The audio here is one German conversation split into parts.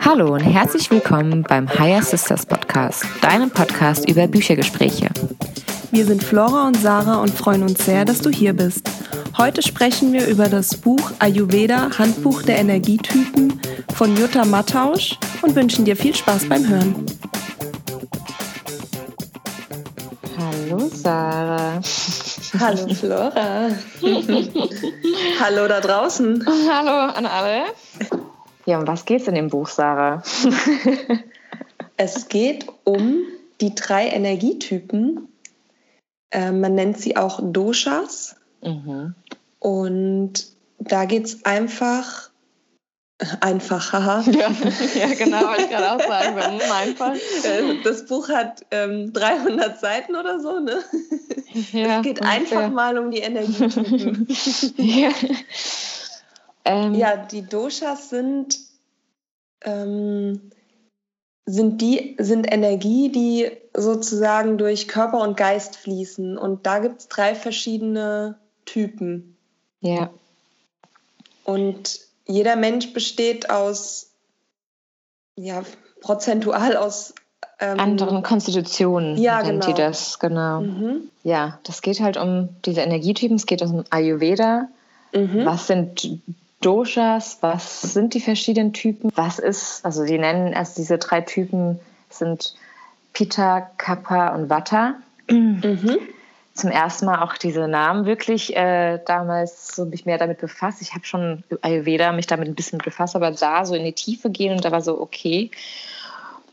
Hallo und herzlich willkommen beim Higher Sisters Podcast, deinem Podcast über Büchergespräche. Wir sind Flora und Sarah und freuen uns sehr, dass du hier bist. Heute sprechen wir über das Buch Ayurveda Handbuch der Energietypen von Jutta Mattausch und wünschen dir viel Spaß beim Hören. Hallo Flora. Hallo da draußen. Hallo an alle. Ja, um was geht es in dem Buch, Sarah? es geht um die drei Energietypen. Äh, man nennt sie auch Doshas. Mhm. Und da geht es einfach, einfach, haha. Ja, ja genau, wollte ich gerade auch sagen. Einfach. Äh, das Buch hat ähm, 300 Seiten oder so, ne? Ja, es geht einfach mal um die Energietypen. ja. Ähm, ja, die Doshas sind, ähm, sind, die, sind Energie, die sozusagen durch Körper und Geist fließen. Und da gibt es drei verschiedene Typen. Ja. Und jeder Mensch besteht aus, ja, prozentual aus ähm, anderen Konstitutionen ja, genau. die das, genau. Mhm. Ja, das geht halt um diese Energietypen, es geht um Ayurveda. Mhm. Was sind Doshas? Was sind die verschiedenen Typen? Was ist, also die nennen erst diese drei Typen sind Pitta, Kappa und Vata. Mhm zum ersten Mal auch diese Namen wirklich äh, damals so mich mehr damit befasst. Ich habe schon Ayurveda mich damit ein bisschen befasst, aber da so in die Tiefe gehen und da war so, okay,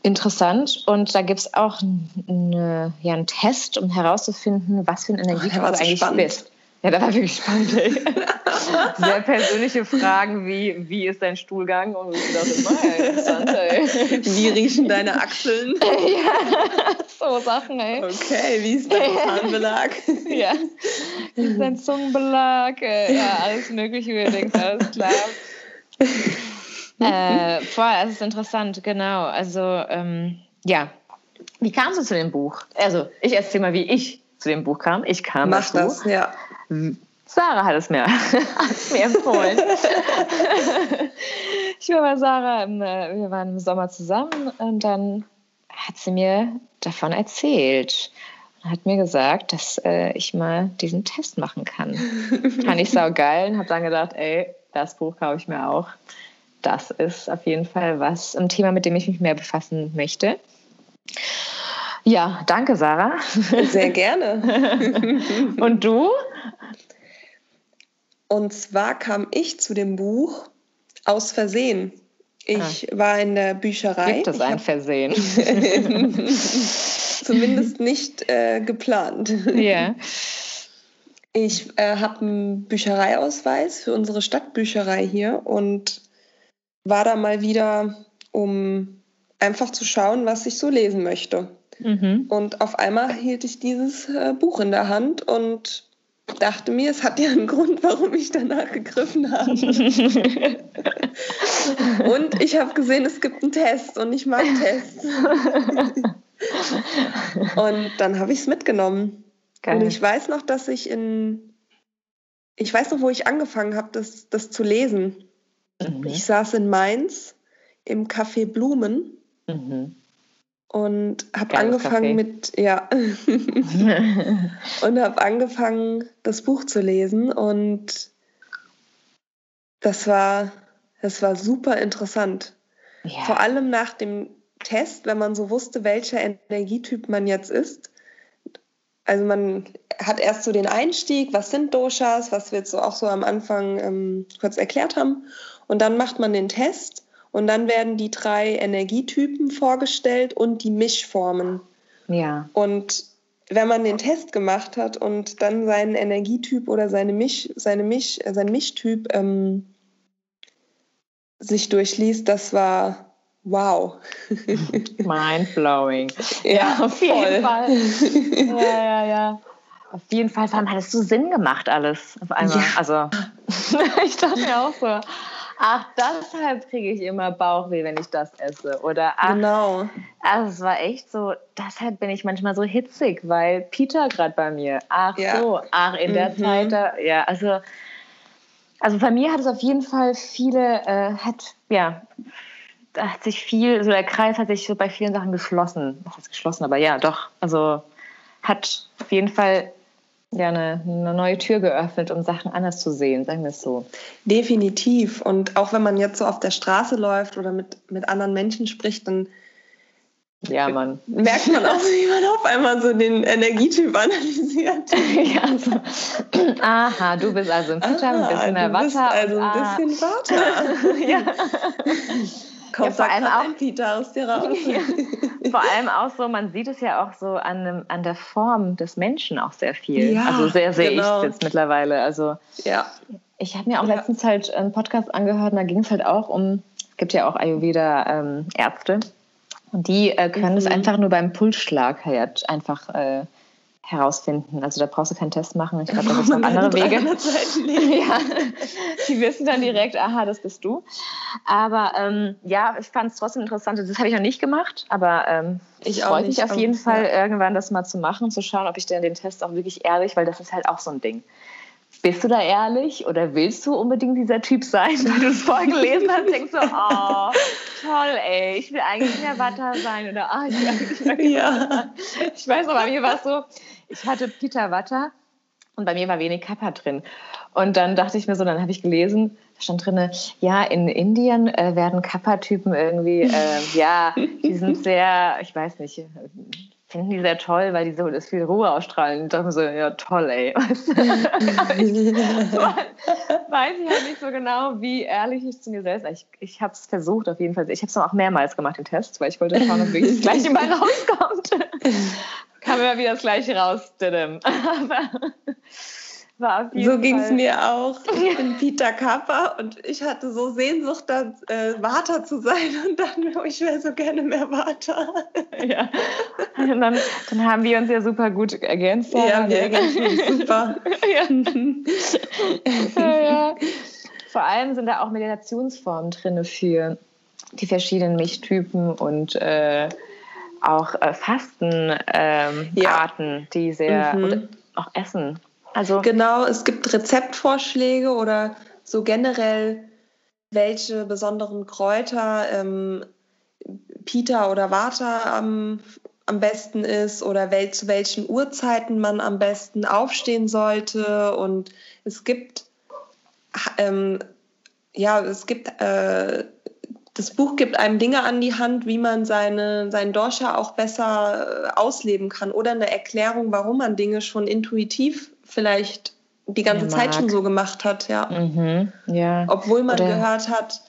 interessant. Und da gibt es auch eine, ja, einen Test, um herauszufinden, was für ein Energietyp du eigentlich spannend. bist. Ja, das war wirklich spannend. Ey. Sehr persönliche Fragen wie, wie ist dein Stuhlgang? Und ich dachte, immer, interessant, ey. Wie riechen deine Achseln? ja, so Sachen, ey. Okay, wie ist dein Zahnbelag? ja, wie ist dein Zungenbelag? Ja, alles mögliche, wie du denkst, alles klar. äh, voll, es ist interessant, genau. Also, ähm, ja. Wie kamst du zu dem Buch? Also, ich erzähle mal, wie ich zu dem Buch kam. Ich kam Mach dazu. das, ja. Sarah hat es mir, mir empfohlen. ich war bei Sarah, im, äh, wir waren im Sommer zusammen und dann hat sie mir davon erzählt und hat mir gesagt, dass äh, ich mal diesen Test machen kann. Fand ich sau geil und habe dann gedacht, ey, das Buch kaufe ich mir auch. Das ist auf jeden Fall was, ein Thema, mit dem ich mich mehr befassen möchte. Ja, danke, Sarah. Sehr gerne. Und du? Und zwar kam ich zu dem Buch aus Versehen. Ich ah. war in der Bücherei. Gibt es ein Versehen? Zumindest nicht äh, geplant. Ja. Ich äh, habe einen Büchereiausweis für unsere Stadtbücherei hier und war da mal wieder, um einfach zu schauen, was ich so lesen möchte. Mhm. Und auf einmal hielt ich dieses äh, Buch in der Hand und dachte mir, es hat ja einen Grund, warum ich danach gegriffen habe. und ich habe gesehen, es gibt einen Test und ich mag Tests. und dann habe ich es mitgenommen. Geil. Und ich weiß noch, dass ich in, ich weiß noch, wo ich angefangen habe, das, das zu lesen. Mhm. Ich saß in Mainz im Café Blumen. Mhm und habe angefangen Kaffee. mit ja. Und habe angefangen das Buch zu lesen. Und das war das war super interessant. Ja. vor allem nach dem Test wenn man so wusste welcher Energietyp man jetzt ist. Also man hat erst so den Einstieg was sind Doshas was wir jetzt so auch so am Anfang ähm, kurz erklärt haben. Und dann macht man den Test und dann werden die drei Energietypen vorgestellt und die Mischformen. Ja. Und wenn man den Test gemacht hat und dann seinen Energietyp oder seine Misch, seine Misch, äh, sein Mischtyp ähm, sich durchliest, das war wow. Mindblowing. Ja, ja, auf jeden voll. Fall. Ja, ja, ja. Auf jeden Fall, vor allem hat es so Sinn gemacht alles auf einmal. Ja. Also ich dachte mir auch so, ach, deshalb kriege ich immer Bauchweh, wenn ich das esse. Oder ach, genau. Also es war echt so, deshalb bin ich manchmal so hitzig, weil Peter gerade bei mir. Ach ja. so, ach, in der mhm. Zeit, da, ja, also Also bei mir hat es auf jeden Fall viele, äh, hat, ja, da hat sich viel, so der Kreis hat sich so bei vielen Sachen geschlossen. Was heißt geschlossen, aber ja, doch. Also hat auf jeden Fall ja eine, eine, neue Tür geöffnet, um Sachen anders zu sehen, sagen wir es so. Definitiv. Und auch wenn man jetzt so auf der Straße läuft oder mit, mit anderen Menschen spricht, dann ja, Mann. Merkt man auch, wie man auf einmal so den Energietyp analysiert. ja, so. Aha, du bist also ein Fitter, ein bisschen der Watter. Bist also ein bisschen Watter. ja. Kommt ja, vor allem auch Peter aus dir raus. ja. Vor allem auch so, man sieht es ja auch so an, an der Form des Menschen auch sehr viel. Ja, also sehr sehe genau. ich jetzt mittlerweile. Also ja. ich habe mir auch letztens halt einen Podcast angehört und da ging es halt auch um, es gibt ja auch Ayurveda-Ärzte. Ähm, und die äh, können mhm. es einfach nur beim Pulsschlag halt einfach äh, herausfinden. Also da brauchst du keinen Test machen. Ich glaube, da gibt es noch andere Wege. ja, die wissen dann direkt, aha, das bist du. Aber ähm, ja, ich fand es trotzdem interessant. Das habe ich noch nicht gemacht, aber ähm, ich freue mich auf jeden Fall, ja. irgendwann das mal zu machen, zu schauen, ob ich denn den Test auch wirklich ehrlich, weil das ist halt auch so ein Ding. Bist du da ehrlich oder willst du unbedingt dieser Typ sein, weil du es vorgelesen hast? Denkst du, oh, toll, ey, ich will eigentlich mehr Watter sein oder oh, ich will eigentlich mehr ja. Ich weiß noch, bei mir war es so, ich hatte Peter Watter und bei mir war wenig Kappa drin. Und dann dachte ich mir so, dann habe ich gelesen, da stand drin, ja, in Indien äh, werden Kappa-Typen irgendwie, äh, ja, die sind sehr, ich weiß nicht, finden die sehr toll, weil die so das viel Ruhe ausstrahlen. Ich dachte mir so, ja toll, ey. Weißt du? ich, weiß ich halt nicht so genau, wie ehrlich ich zu mir selbst. Ich, ich habe es versucht auf jeden Fall. Ich habe es auch mehrmals gemacht, den Test, weil ich wollte schauen, ob wirklich das gleiche mal rauskommt. Kam immer wieder das gleiche raus. Aber so ging es mir auch. Ich bin Peter Kappa und ich hatte so Sehnsucht, da äh, Vater zu sein und dann, oh, ich wäre so gerne mehr Vater. Ja. Und dann, dann haben wir uns ja super gut ergänzt. Ja, wir ergänzen uns super. ja. ja. Vor allem sind da auch Meditationsformen drin für die verschiedenen Milchtypen und äh, auch äh, Fastenarten, ähm, ja. die sehr, mhm. auch Essen also genau, es gibt Rezeptvorschläge oder so generell, welche besonderen Kräuter ähm, Pita oder Vata am, am besten ist oder wel, zu welchen Uhrzeiten man am besten aufstehen sollte. Und es gibt ähm, ja, es gibt äh, das Buch gibt einem Dinge an die Hand, wie man seine, seinen Dosha auch besser äh, ausleben kann oder eine Erklärung, warum man Dinge schon intuitiv vielleicht die ganze Zeit schon so gemacht hat, ja. Mhm, ja. Obwohl man Oder gehört hat,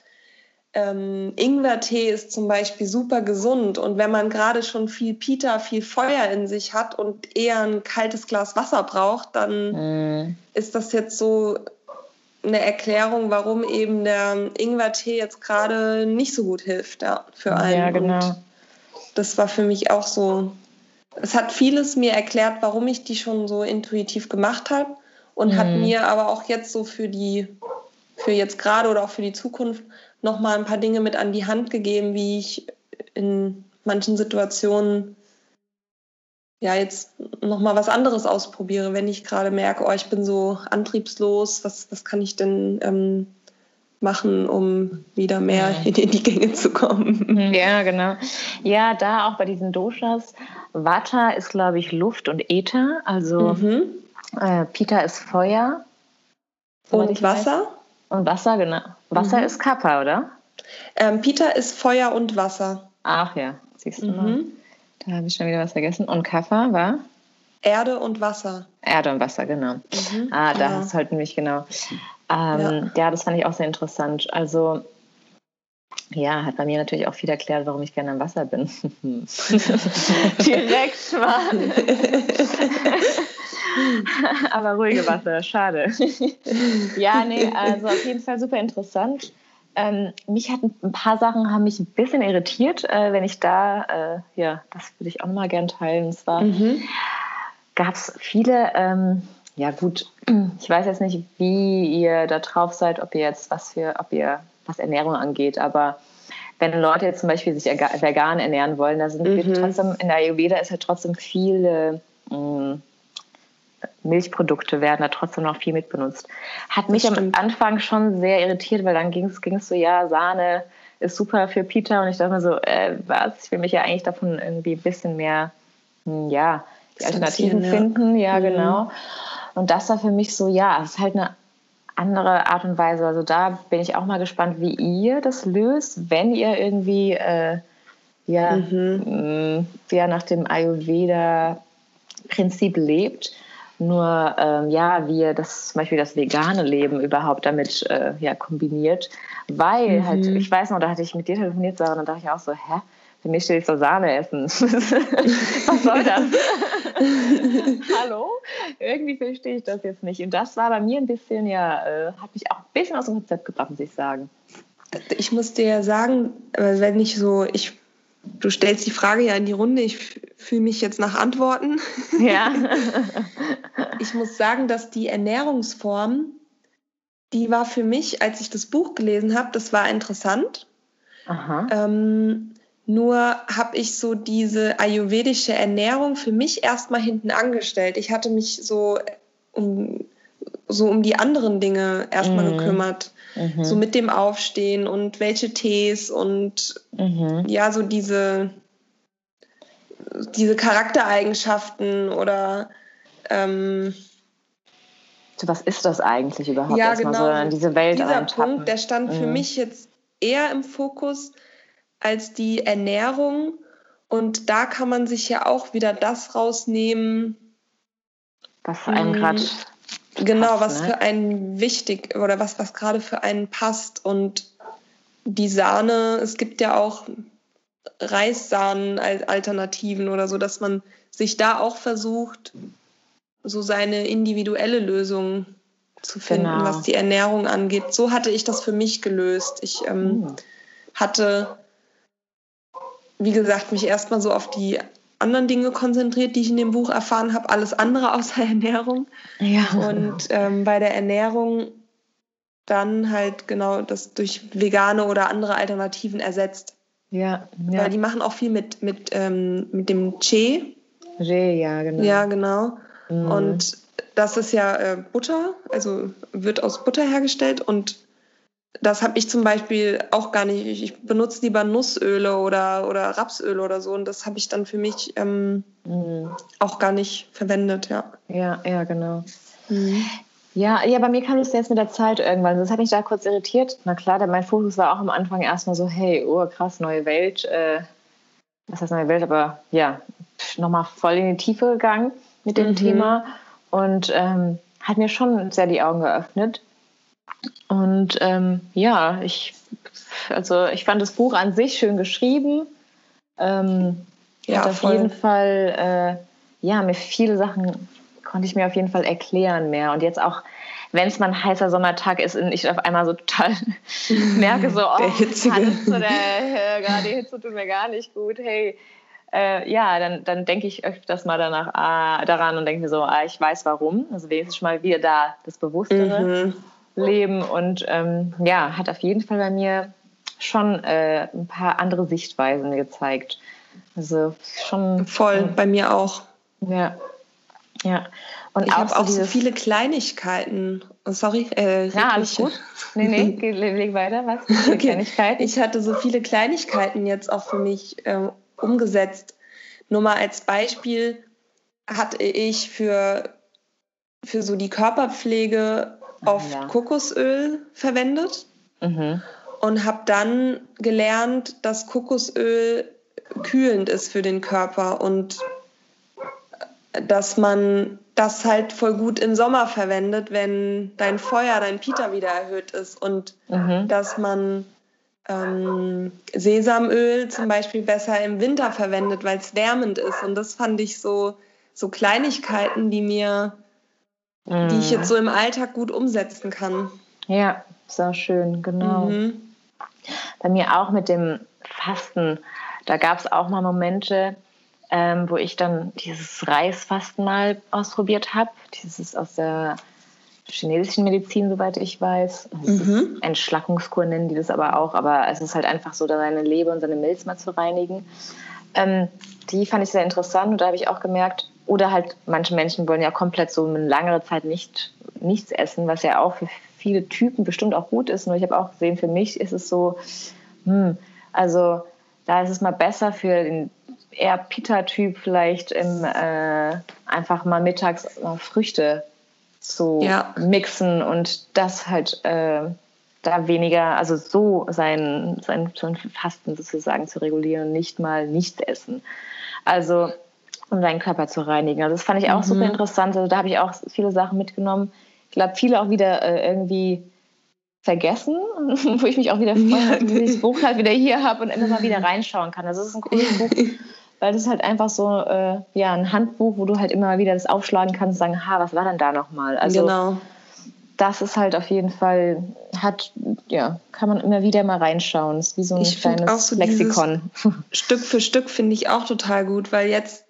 ähm, Ingwertee ist zum Beispiel super gesund und wenn man gerade schon viel Pita, viel Feuer in sich hat und eher ein kaltes Glas Wasser braucht, dann mhm. ist das jetzt so eine Erklärung, warum eben der Ingwertee jetzt gerade nicht so gut hilft ja, für einen. Ja, genau. Und das war für mich auch so es hat vieles mir erklärt, warum ich die schon so intuitiv gemacht habe und mhm. hat mir aber auch jetzt so für die, für jetzt gerade oder auch für die Zukunft noch mal ein paar Dinge mit an die Hand gegeben, wie ich in manchen Situationen ja jetzt noch mal was anderes ausprobiere, wenn ich gerade merke, oh, ich bin so antriebslos, was, was kann ich denn ähm, machen, um wieder mehr in die Gänge zu kommen. Mhm, ja, genau. Ja, da auch bei diesen Doshas, Vata ist, glaube ich, Luft und Äther, also mhm. äh, Pita ist Feuer. Und Wasser? Weiß. Und Wasser, genau. Wasser mhm. ist Kappa, oder? Ähm, Pita ist Feuer und Wasser. Ach ja, siehst du mal. Da habe ich schon wieder was vergessen. Und Kappa war? Erde und Wasser. Erde und Wasser, genau. Mhm, ah, da genau. hast du halt nämlich genau. Ähm, ja. ja, das fand ich auch sehr interessant. Also ja, hat bei mir natürlich auch viel erklärt, warum ich gerne am Wasser bin. Direkt mal. Aber ruhige Wasser, schade. ja, nee, also auf jeden Fall super interessant. Ähm, mich hat ein paar Sachen haben mich ein bisschen irritiert, äh, wenn ich da, äh, ja, das würde ich auch mal gerne teilen. Und zwar mhm. gab es viele ähm, ja gut, ich weiß jetzt nicht, wie ihr da drauf seid, ob ihr jetzt was für, ob ihr was Ernährung angeht, aber wenn Leute jetzt zum Beispiel sich vegan ernähren wollen, da sind mhm. wir trotzdem, in der Ayurveda ist ja trotzdem viel, mh, Milchprodukte werden da trotzdem noch viel mitbenutzt. Hat mich am Anfang schon sehr irritiert, weil dann ging es so, ja, Sahne ist super für Peter und ich dachte mir so, äh, was, ich will mich ja eigentlich davon irgendwie ein bisschen mehr, hm, ja, die Alternativen ja. finden, ja, mhm. genau. Und das war für mich so, ja, es ist halt eine andere Art und Weise. Also da bin ich auch mal gespannt, wie ihr das löst, wenn ihr irgendwie äh, ja, mhm. mh, ja nach dem Ayurveda-Prinzip lebt. Nur ähm, ja, wie ihr das zum Beispiel das vegane Leben überhaupt damit äh, ja, kombiniert. Weil halt, mhm. halt, ich weiß noch, da hatte ich mit dir telefoniert, Sarah, und dann dachte ich auch so, hä? Für mich steht so Sahne essen. Was soll das? Hallo? Irgendwie verstehe ich das jetzt nicht. Und das war bei mir ein bisschen, ja, äh, hat mich auch ein bisschen aus dem Konzept gebracht, muss ich sagen. Ich muss dir sagen, wenn ich so, ich, du stellst die Frage ja in die Runde, ich fühle mich jetzt nach Antworten. Ja. ich muss sagen, dass die Ernährungsform, die war für mich, als ich das Buch gelesen habe, das war interessant. Aha. Ähm, nur habe ich so diese ayurvedische Ernährung für mich erstmal hinten angestellt. Ich hatte mich so um, so um die anderen Dinge erstmal mhm. gekümmert. Mhm. So mit dem Aufstehen und welche Tees und mhm. ja, so diese, diese Charaktereigenschaften oder ähm, so, was ist das eigentlich überhaupt? Ja, genau. So in diese Welt Dieser Punkt, der stand für mhm. mich jetzt eher im Fokus, als die Ernährung. Und da kann man sich ja auch wieder das rausnehmen, was einem gerade genau, was ne? für einen wichtig oder was was gerade für einen passt und die Sahne. Es gibt ja auch Reissahnen als Alternativen oder so, dass man sich da auch versucht, so seine individuelle Lösung zu finden, genau. was die Ernährung angeht. So hatte ich das für mich gelöst. Ich ähm, mhm. hatte wie gesagt, mich erstmal so auf die anderen Dinge konzentriert, die ich in dem Buch erfahren habe, alles andere außer Ernährung. Ja. Und ähm, bei der Ernährung dann halt genau das durch vegane oder andere Alternativen ersetzt. Ja, ja. Weil die machen auch viel mit, mit, ähm, mit dem Che. Che, ja, genau. Ja, genau. Mhm. Und das ist ja äh, Butter, also wird aus Butter hergestellt und das habe ich zum Beispiel auch gar nicht. Ich benutze lieber Nussöle oder, oder Rapsöl oder so und das habe ich dann für mich ähm, mhm. auch gar nicht verwendet, ja. Ja, ja, genau. Mhm. Ja, ja, bei mir kam es jetzt mit der Zeit irgendwann. Das hat mich da kurz irritiert. Na klar, mein Fokus war auch am Anfang erstmal so, hey, oh krass, neue Welt. Äh, was heißt neue Welt? Aber ja, nochmal voll in die Tiefe gegangen mit dem mhm. Thema und ähm, hat mir schon sehr die Augen geöffnet. Und ähm, ja, ich, also ich fand das Buch an sich schön geschrieben. Ähm, ja, auf voll. jeden Fall, äh, ja, mir viele Sachen konnte ich mir auf jeden Fall erklären mehr. Und jetzt auch, wenn es mal ein heißer Sommertag ist und ich auf einmal so total merke, so, oh, der Hitze, der, äh, gerade die Hitze tut mir gar nicht gut, hey, äh, ja, dann, dann denke ich öfters mal danach ah, daran und denke mir so, ah, ich weiß warum. Also wenigstens schon mal wieder da das Bewusstere. Mhm. Leben und ähm, ja, hat auf jeden Fall bei mir schon äh, ein paar andere Sichtweisen gezeigt. Also schon. Voll, äh, bei mir auch. Ja. Ja. Und ich habe auch so viele Kleinigkeiten. Oh, sorry. Äh, ja, alles gut. Nee, nee, leg weiter. Was? Okay. Kleinigkeiten? Ich hatte so viele Kleinigkeiten jetzt auch für mich ähm, umgesetzt. Nur mal als Beispiel hatte ich für, für so die Körperpflege oft ja. Kokosöl verwendet mhm. und habe dann gelernt, dass Kokosöl kühlend ist für den Körper und dass man das halt voll gut im Sommer verwendet, wenn dein Feuer, dein Pita wieder erhöht ist und mhm. dass man ähm, Sesamöl zum Beispiel besser im Winter verwendet, weil es wärmend ist. Und das fand ich so, so Kleinigkeiten, die mir mhm. die ich jetzt so im Alltag gut umsetzen kann. Ja, sehr schön, genau. Mhm. Bei mir auch mit dem Fasten, da gab es auch mal Momente, ähm, wo ich dann dieses Reisfasten mal ausprobiert habe. Dieses aus der chinesischen Medizin, soweit ich weiß. Mhm. Entschlackungskur nennen die das aber auch, aber es ist halt einfach so, da seine Leber und seine Milz mal zu reinigen. Ähm, die fand ich sehr interessant und da habe ich auch gemerkt, oder halt manche Menschen wollen ja komplett so eine langere Zeit nicht nichts essen, was ja auch für viele Typen bestimmt auch gut ist. Nur ich habe auch gesehen, für mich ist es so, hm, also da ist es mal besser für den eher Pita-Typ vielleicht im, äh, einfach mal mittags mal Früchte zu ja. mixen und das halt äh, da weniger, also so sein, sein, sein Fasten sozusagen zu regulieren und nicht mal nicht essen. Also um deinen Körper zu reinigen. Also das fand ich auch mhm. super interessant. Also da habe ich auch viele Sachen mitgenommen. Ich glaube, viele auch wieder äh, irgendwie vergessen, wo ich mich auch wieder freue, dass ich das Buch halt wieder hier habe und immer mal wieder reinschauen kann. Also es ist ein cooles Buch, weil das ist halt einfach so äh, ja, ein Handbuch, wo du halt immer wieder das aufschlagen kannst und sagen, ha, was war denn da nochmal? Also genau. das ist halt auf jeden Fall, hat, ja, kann man immer wieder mal reinschauen. Das ist wie so ein ich kleines so Lexikon. Stück für Stück finde ich auch total gut, weil jetzt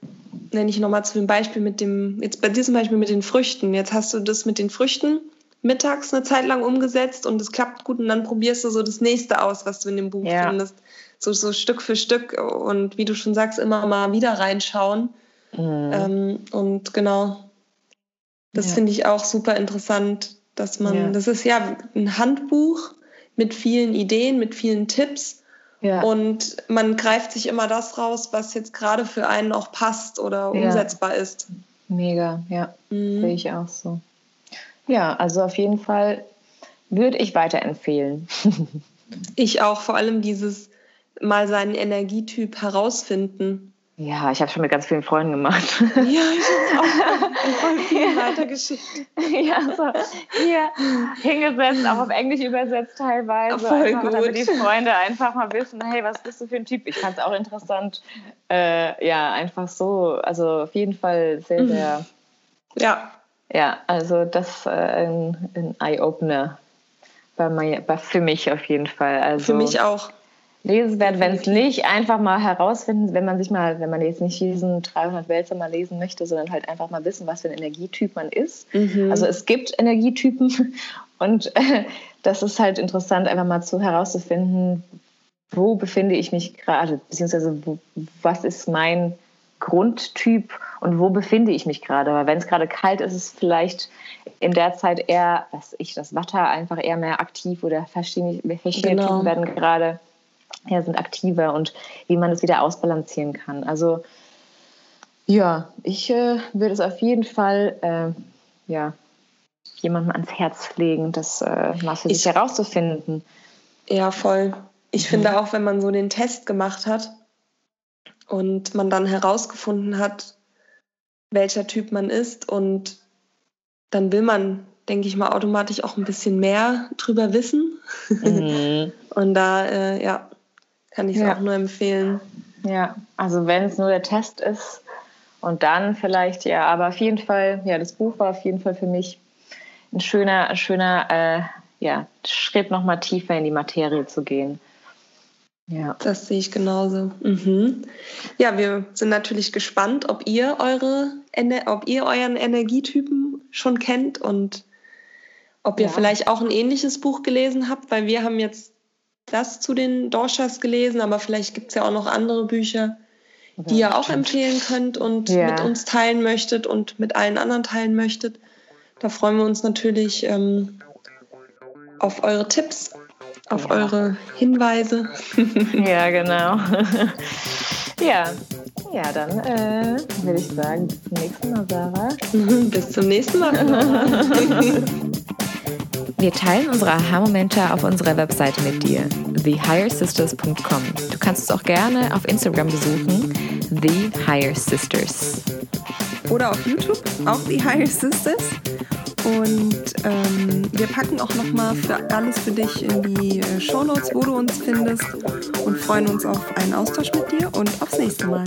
nenne ich nochmal zu dem Beispiel mit dem, jetzt bei dir zum Beispiel mit den Früchten. Jetzt hast du das mit den Früchten mittags eine Zeit lang umgesetzt und es klappt gut und dann probierst du so das nächste aus, was du in dem Buch ja. findest. So, so Stück für Stück und wie du schon sagst, immer mal wieder reinschauen. Mhm. Ähm, und genau, das ja. finde ich auch super interessant, dass man, ja. das ist ja ein Handbuch mit vielen Ideen, mit vielen Tipps. Ja. Und man greift sich immer das raus, was jetzt gerade für einen auch passt oder umsetzbar ist. Mega, ja. Mhm. Sehe ich auch so. Ja, also auf jeden Fall würde ich weiterempfehlen. ich auch, vor allem dieses mal seinen Energietyp herausfinden. Ja, ich habe schon mit ganz vielen Freunden gemacht. Ja, ich habe auch voll viel ja. weitergeschickt. Ja, so hier hingesetzt, auch auf Englisch übersetzt teilweise. Voll einfach, gut. Damit die Freunde einfach mal wissen, hey, was bist du für ein Typ? Ich fand es auch interessant. Äh, ja, einfach so. Also auf jeden Fall sehr, mhm. sehr. Ja. Ja, also das äh, ein, ein Eye-Opener bei, bei, für mich auf jeden Fall. Also, für mich auch. Lesenswert, wenn es nicht einfach mal herausfinden, wenn man sich mal, wenn man jetzt nicht diesen 300 Wälzer mal lesen möchte, sondern halt einfach mal wissen, was für ein Energietyp man ist. Mhm. Also es gibt Energietypen und äh, das ist halt interessant, einfach mal zu herauszufinden, wo befinde ich mich gerade, beziehungsweise wo, was ist mein Grundtyp und wo befinde ich mich gerade. Weil wenn es gerade kalt ist, ist es vielleicht in der Zeit eher, was ich, das Watter einfach eher mehr aktiv oder verschiedene, verschiedene genau. Typen werden gerade, ja, sind aktiver und wie man das wieder ausbalancieren kann. Also ja, ich äh, würde es auf jeden Fall äh, ja, jemandem ans Herz legen, das äh, mal für ich, sich herauszufinden. Ja, voll. Ich mhm. finde auch, wenn man so den Test gemacht hat, und man dann herausgefunden hat, welcher Typ man ist und dann will man, denke ich mal, automatisch auch ein bisschen mehr drüber wissen. Mhm. und da, äh, ja, kann ich es ja. auch nur empfehlen. Ja, also wenn es nur der Test ist und dann vielleicht, ja, aber auf jeden Fall, ja, das Buch war auf jeden Fall für mich ein schöner, schöner äh, ja, Schritt nochmal tiefer in die Materie zu gehen. Ja. Das sehe ich genauso. Mhm. Ja, wir sind natürlich gespannt, ob ihr eure ob ihr euren Energietypen schon kennt und ob ihr ja. vielleicht auch ein ähnliches Buch gelesen habt, weil wir haben jetzt das zu den Dorschas gelesen, aber vielleicht gibt es ja auch noch andere Bücher, die ja, ihr auch stimmt. empfehlen könnt und ja. mit uns teilen möchtet und mit allen anderen teilen möchtet. Da freuen wir uns natürlich ähm, auf eure Tipps auf ja. eure Hinweise. ja, genau. ja. Ja, dann äh, würde ich sagen, bis zum nächsten Mal, Sarah. bis zum nächsten Mal. Wir teilen unsere Aha-Momente auf unserer Webseite mit dir, thehighersisters.com. Du kannst uns auch gerne auf Instagram besuchen, The Higher Sisters. Oder auf YouTube, auch The Higher Sisters. Und ähm, wir packen auch nochmal alles für dich in die äh, Show Notes, wo du uns findest und freuen uns auf einen Austausch mit dir und aufs nächste Mal.